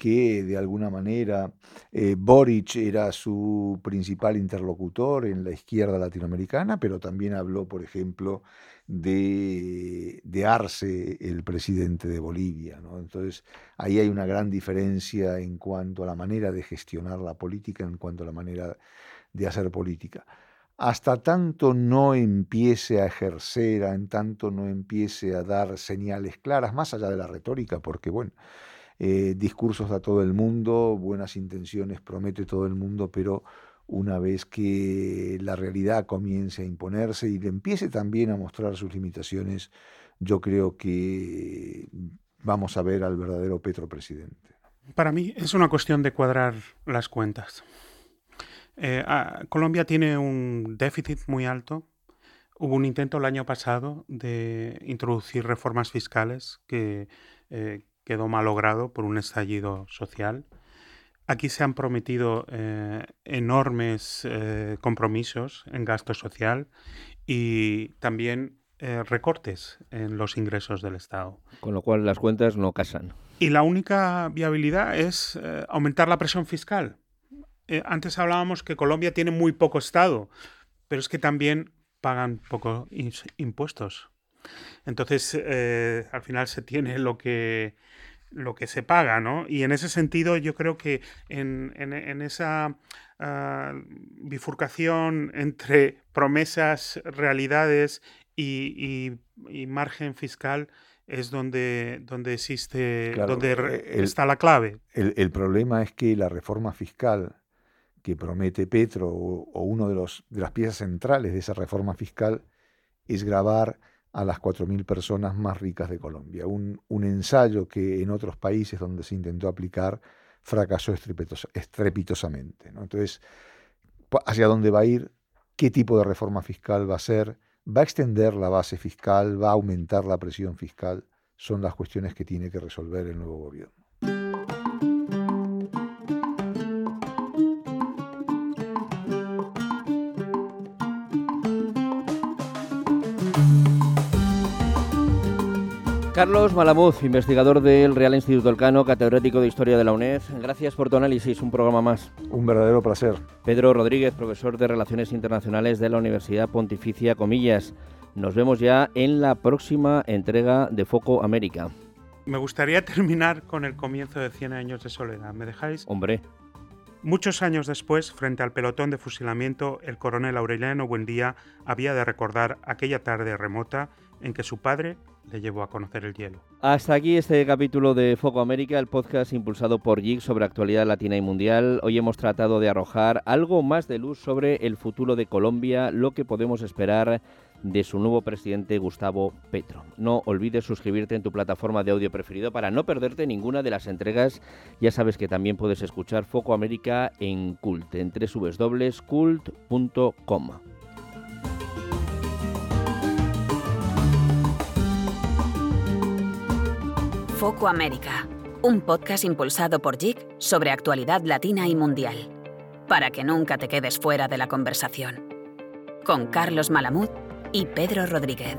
que de alguna manera eh, Boric era su principal interlocutor en la izquierda latinoamericana, pero también habló, por ejemplo, de, de Arce, el presidente de Bolivia. Entonces, ahí hay una gran diferencia en cuanto a la manera de gestionar la política, en cuanto a la manera de hacer política. Hasta tanto no empiece a ejercer, en tanto no empiece a dar señales claras, más allá de la retórica, porque bueno, eh, discursos a todo el mundo, buenas intenciones promete todo el mundo, pero una vez que la realidad comience a imponerse y le empiece también a mostrar sus limitaciones, yo creo que vamos a ver al verdadero Petro presidente. Para mí es una cuestión de cuadrar las cuentas. Eh, ah, Colombia tiene un déficit muy alto. Hubo un intento el año pasado de introducir reformas fiscales que eh, quedó malogrado por un estallido social. Aquí se han prometido eh, enormes eh, compromisos en gasto social y también eh, recortes en los ingresos del Estado. Con lo cual las cuentas no casan. Y la única viabilidad es aumentar la presión fiscal. antes hablábamos que Colombia tiene muy poco Estado, pero es que también pagan pocos impuestos. Entonces, al final se tiene lo que, lo que se paga, ¿no? Y en ese sentido, yo creo que en, esa ah, bifurcación entre promesas, realidades y, margen fiscal es donde, donde existe, donde eh, está la clave. El, problema es que la reforma fiscal que promete Petro o, o uno de, los, de las piezas centrales de esa reforma fiscal es grabar a las 4.000 personas más ricas de Colombia. Un, ensayo que en otros países donde se intentó aplicar fracasó estrepitosamente. Entonces, ¿hacia dónde va a ir? ¿Qué tipo de reforma fiscal va a ser? ¿Va a extender la base fiscal? ¿Va a aumentar la presión fiscal? Son las cuestiones que tiene que resolver el nuevo gobierno. Carlos Malamuz, investigador del Real Instituto Elcano, catedrático de Historia de la UNED. Gracias por tu análisis, un programa más. Un verdadero placer. Pedro Rodríguez, profesor de Relaciones Internacionales de la Universidad Pontificia Comillas. Nos vemos ya en la próxima entrega de Foco América. Me gustaría terminar con el comienzo de 100 años de soledad. ¿Me dejáis? Hombre. Muchos años después, frente al pelotón de fusilamiento, el coronel Aureliano Buendía había de recordar aquella tarde remota en que su padre le llevó a conocer el hielo. Hasta aquí este capítulo de Foco América, el podcast impulsado por JIG sobre actualidad latina y mundial. Hoy hemos tratado de arrojar algo más de luz sobre el futuro de Colombia, lo que podemos esperar de su nuevo presidente Gustavo Petro. No olvides suscribirte en tu plataforma de audio preferido para no perderte ninguna de las entregas. Ya sabes que también puedes escuchar Foco América en Cult, en www.cult.com. Foco América, un podcast impulsado por JIC sobre actualidad latina y mundial, para que nunca te quedes fuera de la conversación. Con Carlos Malamud y Pedro Rodríguez.